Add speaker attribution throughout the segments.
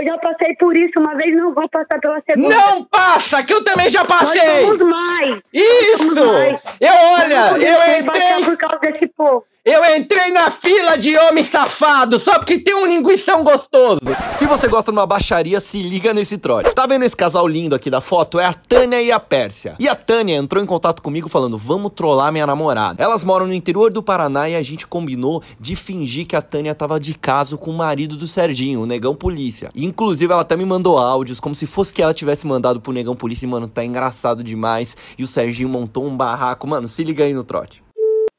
Speaker 1: Eu já passei por isso uma vez, não vou passar pela segunda.
Speaker 2: Não passa, que eu também já
Speaker 1: Nós
Speaker 2: passei!
Speaker 1: somos mais.
Speaker 2: Isso!
Speaker 1: somos mais.
Speaker 2: Eu, olha, eu
Speaker 1: passar
Speaker 2: entrei,
Speaker 1: por causa desse povo.
Speaker 2: eu entrei na fila de homem safado só porque tem um linguição gostoso.
Speaker 3: Se você gosta de uma baixaria, se liga nesse trote. Tá vendo esse casal lindo aqui da foto? É a Tânia e a Pérsia. E a Tânia entrou em contato comigo falando: vamos trollar minha namorada. Elas moram no interior do Paraná e a gente combinou de fingir que a Tânia tava de caso com o marido do Serginho, o negão polícia. E, inclusive, ela até me mandou áudios, como se fosse que ela tivesse mandado pro negão polícia. E, mano, tá engraçado demais. E o Serginho montou um barraco. Mano, se liga aí no trote.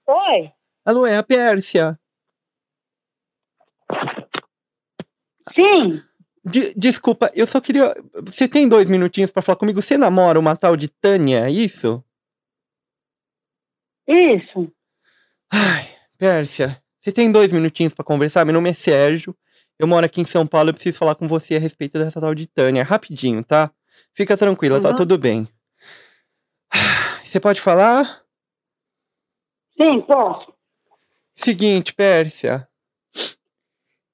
Speaker 1: Oi?
Speaker 2: Alô, é a Pérsia.
Speaker 1: Sim.
Speaker 2: De- desculpa, eu só queria. Você tem dois minutinhos pra falar comigo? Você namora uma tal de Tânia, é isso?
Speaker 1: Isso.
Speaker 2: Ai, Pérsia, você tem dois minutinhos pra conversar? Meu nome é Sérgio. Eu moro aqui em São Paulo. Eu preciso falar com você a respeito dessa tal de Tânia. Rapidinho, tá? Fica tranquila, tá
Speaker 1: Uhum.
Speaker 2: tudo bem. Ai, Você pode falar?
Speaker 1: Sim, posso.
Speaker 2: Seguinte, Pérsia.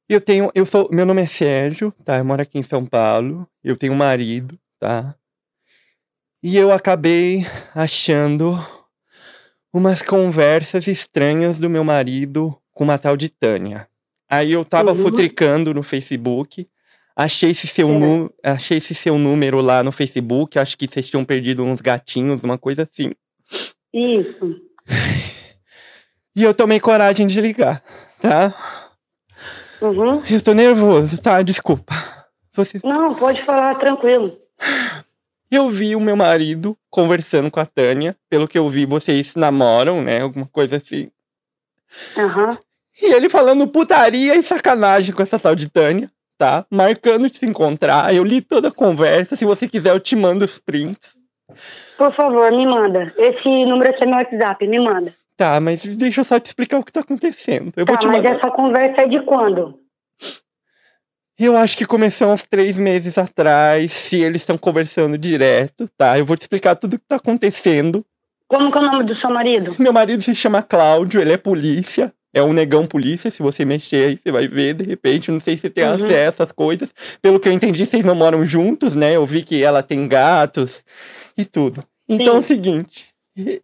Speaker 2: Eu tenho. Eu sou. Meu nome é Sérgio, tá? Eu moro aqui em São Paulo. Eu tenho um marido, tá? E eu acabei achando umas conversas estranhas do meu marido com uma tal de Tânia. Aí eu tava
Speaker 1: Uhum.
Speaker 2: futricando no Facebook. Achei esse, seu
Speaker 1: É.
Speaker 2: nu... achei esse seu número lá no Facebook. Acho que vocês tinham perdido uns gatinhos, uma coisa assim.
Speaker 1: Isso.
Speaker 2: E eu tomei coragem de ligar, tá?
Speaker 1: Uhum.
Speaker 2: Eu tô nervoso, tá? Desculpa. Você...
Speaker 1: Não, pode falar tranquilo.
Speaker 2: Eu vi o meu marido conversando com a Tânia. Pelo que eu vi, vocês namoram, né? Alguma coisa assim.
Speaker 1: Aham.
Speaker 2: E ele falando putaria e sacanagem com essa tal de Tânia, tá? Marcando de se encontrar. Eu li toda a conversa. Se você quiser, eu te mando os prints.
Speaker 1: Por favor, me manda. Esse número é meu WhatsApp, me manda.
Speaker 2: Tá, mas deixa eu só te explicar o que tá acontecendo. Eu vou
Speaker 1: Tá,
Speaker 2: te
Speaker 1: mas
Speaker 2: mandar.
Speaker 1: essa conversa é de quando?
Speaker 2: Eu acho que começou uns três meses atrás. Se eles estão conversando direto, tá? Eu vou te explicar tudo o que tá acontecendo.
Speaker 1: Como que é o nome do seu marido?
Speaker 2: Meu marido se chama Cláudio, ele é polícia. É um negão polícia, se você mexer aí, você vai ver, de repente, não sei se tem
Speaker 1: Uhum.
Speaker 2: acesso às coisas. Pelo que eu entendi, vocês não moram juntos, né? Eu vi que ela tem gatos e tudo. Então é o
Speaker 1: Sim.
Speaker 2: seguinte,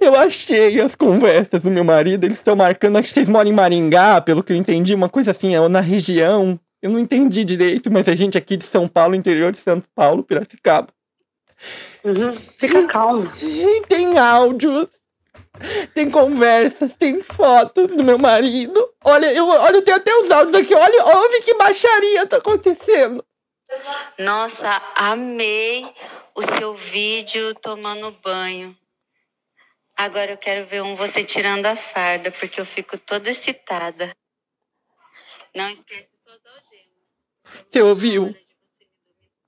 Speaker 2: eu achei as conversas do meu marido, eles estão marcando, acho que vocês moram em Maringá, pelo que eu entendi, uma coisa assim, é na região. Eu não entendi direito, mas a gente aqui de São Paulo, interior de São Paulo, Piracicaba.
Speaker 1: Uhum. Fica calmo.
Speaker 2: E tem áudios, tem conversas, tem fotos do meu marido. Olha, eu, olha, eu tenho até os áudios aqui. Olha, ouve que baixaria tá acontecendo.
Speaker 4: Nossa, amei o seu vídeo tomando banho. Agora eu quero ver um você tirando a farda, porque eu fico toda excitada. Não esquece suas algemas.
Speaker 2: Você ouviu?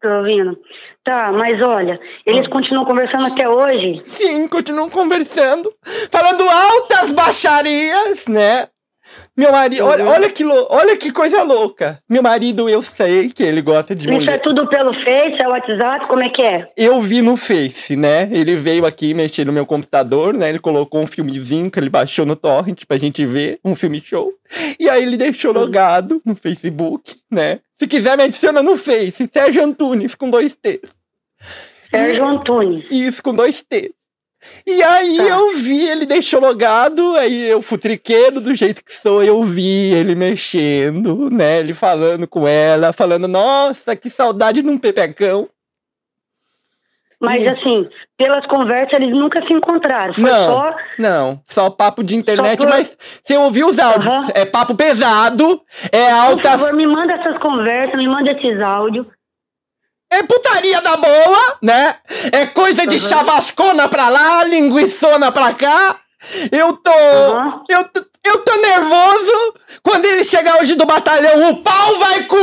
Speaker 1: Tô ouvindo. Tá, mas olha, eles continuam conversando até hoje.
Speaker 2: Sim, continuam conversando, falando altas baixarias, né? Meu marido, olha,
Speaker 1: Uhum.
Speaker 2: olha, que lou- olha que coisa louca. Meu marido, eu sei que ele gosta de
Speaker 1: Isso é
Speaker 2: mulher.
Speaker 1: tudo pelo Face, é WhatsApp, como é que é?
Speaker 2: Eu vi no Face, né? Ele veio aqui mexer no meu computador, né? Ele colocou um filmezinho que ele baixou no torrent pra gente ver, um filme show. E aí ele deixou logado no Facebook, né? Se quiser me adiciona no Face, Sérgio Antunes com dois T's.
Speaker 1: Sérgio Antunes.
Speaker 2: Isso, com dois T's. E aí
Speaker 1: Tá.
Speaker 2: eu vi, ele deixou logado, aí eu futriqueiro do jeito que sou, eu vi ele mexendo, né? Ele falando com ela, falando, nossa, que saudade de um pepecão.
Speaker 1: Mas
Speaker 2: Sim.
Speaker 1: assim, pelas conversas eles nunca se encontraram. Foi
Speaker 2: Não.
Speaker 1: só.
Speaker 2: Não, só papo de internet,
Speaker 1: por-
Speaker 2: mas você ouviu os áudios.
Speaker 1: Aham.
Speaker 2: É papo pesado, é
Speaker 1: Por
Speaker 2: alta.
Speaker 1: favor, me manda essas conversas, me manda esses áudios.
Speaker 2: É putaria da boa, né? É coisa de
Speaker 1: Aham.
Speaker 2: chavascona pra lá, linguiçona pra cá. Eu tô.
Speaker 1: Aham.
Speaker 2: Eu, tô- eu tô nervoso. Quando ele chegar hoje do batalhão, o pau vai comer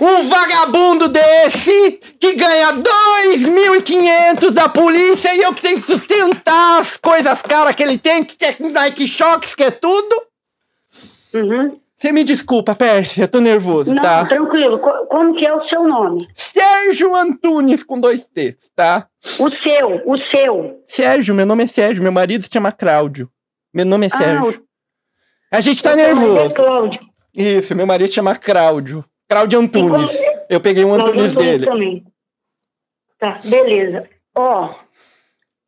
Speaker 2: Um vagabundo desse que ganha 2.500 da polícia e eu que tenho que sustentar as coisas caras que ele tem, que quer Nike Shocks, que é tudo.
Speaker 1: Uhum.
Speaker 2: Você me desculpa, Pérsia, eu tô nervoso,
Speaker 1: Não,
Speaker 2: tá?
Speaker 1: tranquilo. Co- Como que é o seu nome?
Speaker 2: Sérgio Antunes com dois T's, tá?
Speaker 1: O seu, o seu.
Speaker 2: Sérgio, meu nome é Sérgio, meu marido se chama Cláudio. Meu nome é
Speaker 1: Ah,
Speaker 2: Sérgio. A gente tá
Speaker 1: o marido é
Speaker 2: nervoso.
Speaker 1: Cláudio.
Speaker 2: Isso, meu marido chama Cláudio. Cláudio Antunes. Eu peguei um Antunes dele.
Speaker 1: também. Tá, beleza. Ó,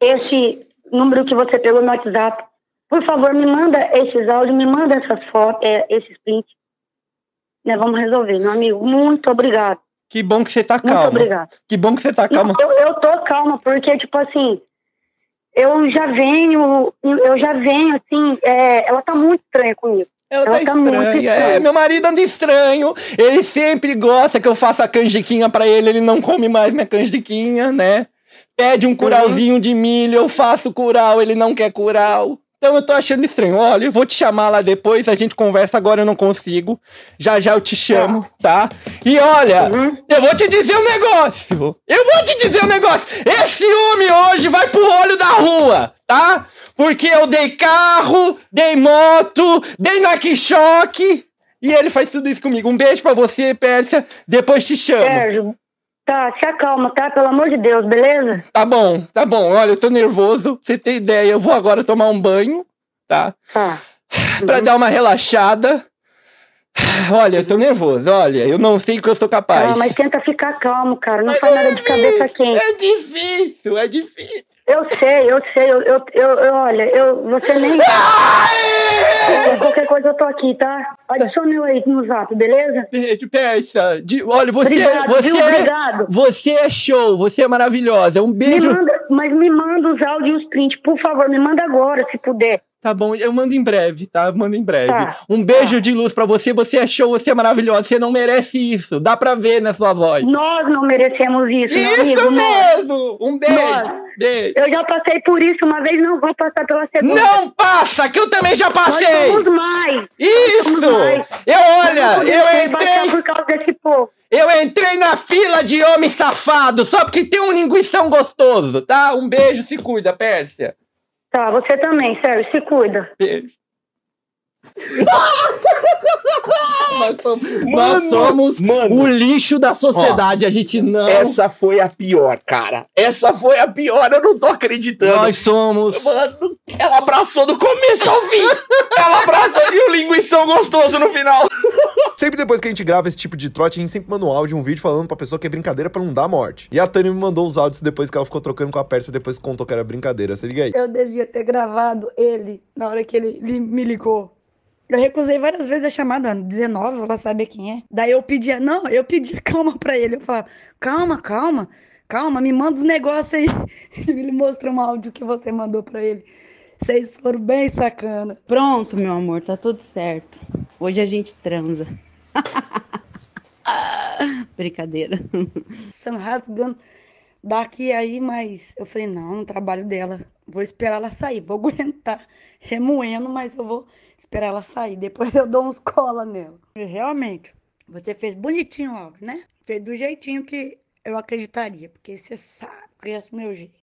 Speaker 1: esse número que você pegou no WhatsApp, por favor, me manda esses áudios, me manda essas fotos, é, esses prints. Né, vamos resolver, meu amigo. Muito obrigado.
Speaker 2: Que bom que você tá
Speaker 1: Muito
Speaker 2: calmo.
Speaker 1: obrigado.
Speaker 2: Que bom que você tá calmo.
Speaker 1: Não, eu, eu tô calma, porque, tipo assim, eu já venho, eu já venho, assim, é, ela tá muito estranha comigo.
Speaker 2: Ela tá
Speaker 1: Ela tá muito
Speaker 2: estranha. É, meu marido anda estranho. Ele sempre gosta que eu faça a canjiquinha pra ele. Ele não come mais minha canjiquinha, né? Pede um curauzinho de milho, eu faço curau, ele não quer curau. Então eu tô achando estranho. Olha, eu vou te chamar lá depois, a gente conversa agora, eu não consigo. Já já eu te chamo, tá? E olha,
Speaker 1: Uhum.
Speaker 2: eu vou te dizer um negócio. Eu vou te dizer um negócio. Esse homem hoje vai pro olho da rua, tá? Porque eu dei carro, dei moto, dei Nike-Shock. E ele faz tudo isso comigo. Um beijo pra você, Pérsia. Depois te chamo.
Speaker 1: Sérgio, tá, se acalma, tá? Pelo amor de Deus, beleza?
Speaker 2: Tá bom, tá bom. Olha, eu tô nervoso. Você tem ideia, eu vou agora tomar um banho, tá?
Speaker 1: Tá.
Speaker 2: Pra dar uma relaxada. Olha, eu tô nervoso. Olha, eu não sei o que eu sou capaz.
Speaker 1: Ah, mas tenta ficar calmo, cara. Não
Speaker 2: Mas
Speaker 1: faz
Speaker 2: é
Speaker 1: nada de cabeça quente.
Speaker 2: É difícil, é difícil.
Speaker 1: Eu sei, eu sei. Eu, eu, eu, olha, eu, você nem.
Speaker 2: Ai!
Speaker 1: Qualquer coisa eu tô aqui, tá? Adiciona eu aí no zap, beleza?
Speaker 2: Beijo, Persa. De- olha, você,
Speaker 1: Obrigado,
Speaker 2: você,
Speaker 1: viu?
Speaker 2: é,
Speaker 1: Obrigado.
Speaker 2: você é show, você é maravilhosa. Um
Speaker 1: Me
Speaker 2: beijo.
Speaker 1: manda, mas me manda os áudios e os prints, por favor, me manda agora, se puder.
Speaker 2: Tá bom, eu mando em breve, tá? Eu Mando em breve.
Speaker 1: Tá,
Speaker 2: um beijo
Speaker 1: tá.
Speaker 2: de luz pra você. Você é show, você é maravilhosa. Você não merece isso. Dá pra ver na sua voz.
Speaker 1: Nós não merecemos isso,
Speaker 2: Isso
Speaker 1: amigo. nós.
Speaker 2: mesmo! Um beijo!
Speaker 1: Nós.
Speaker 2: Beijo!
Speaker 1: Eu já passei por isso uma vez, não vou passar pela segunda.
Speaker 2: Não passa, que eu também já
Speaker 1: Nós
Speaker 2: passei!
Speaker 1: somos mais.
Speaker 2: Isso!
Speaker 1: somos mais.
Speaker 2: Eu, olha, eu entrei,
Speaker 1: por causa desse povo.
Speaker 2: eu entrei na fila de homem safado só porque tem um linguição gostoso, tá? Um beijo, se cuida, Pérsia.
Speaker 1: Tá, você também, Sérgio, se cuida.
Speaker 2: Beijo. nós somos, nós
Speaker 5: Mano,
Speaker 2: somos
Speaker 5: mano.
Speaker 2: o lixo da sociedade, a gente não...
Speaker 5: Essa foi a pior, cara. Essa foi a pior, eu não tô acreditando.
Speaker 2: Nós somos...
Speaker 5: Mano, ela abraçou do começo ao fim. ela abraçou e o linguição gostoso no final.
Speaker 3: Sempre depois que a gente grava esse tipo de trote, a gente sempre manda um áudio, um vídeo falando pra pessoa que é brincadeira pra não dar morte. E a Tânia me mandou os áudios depois que ela ficou trocando com a Pérsia, depois que contou que era brincadeira. Se liga aí.
Speaker 6: Eu devia ter gravado ele na hora que ele li- me ligou. Eu recusei várias vezes a chamada, 19, ela sabe quem é. Daí eu pedia, não, eu pedia calma pra ele. Eu falava, calma, calma, calma, me manda os negócios aí. Ele mostrou um áudio que você mandou pra ele. Vocês foram bem sacana.
Speaker 7: Pronto, meu amor, tá tudo certo. Hoje a gente transa. Brincadeira.
Speaker 6: São rasgando daqui aí, mas eu falei, não, no trabalho dela. Vou esperar ela sair, vou aguentar remoendo, mas eu vou esperar ela sair. Depois eu dou uns cola nela. E realmente, você fez bonitinho áudio, né? Fez do jeitinho que eu acreditaria, porque você sabe, conhece o meu jeito.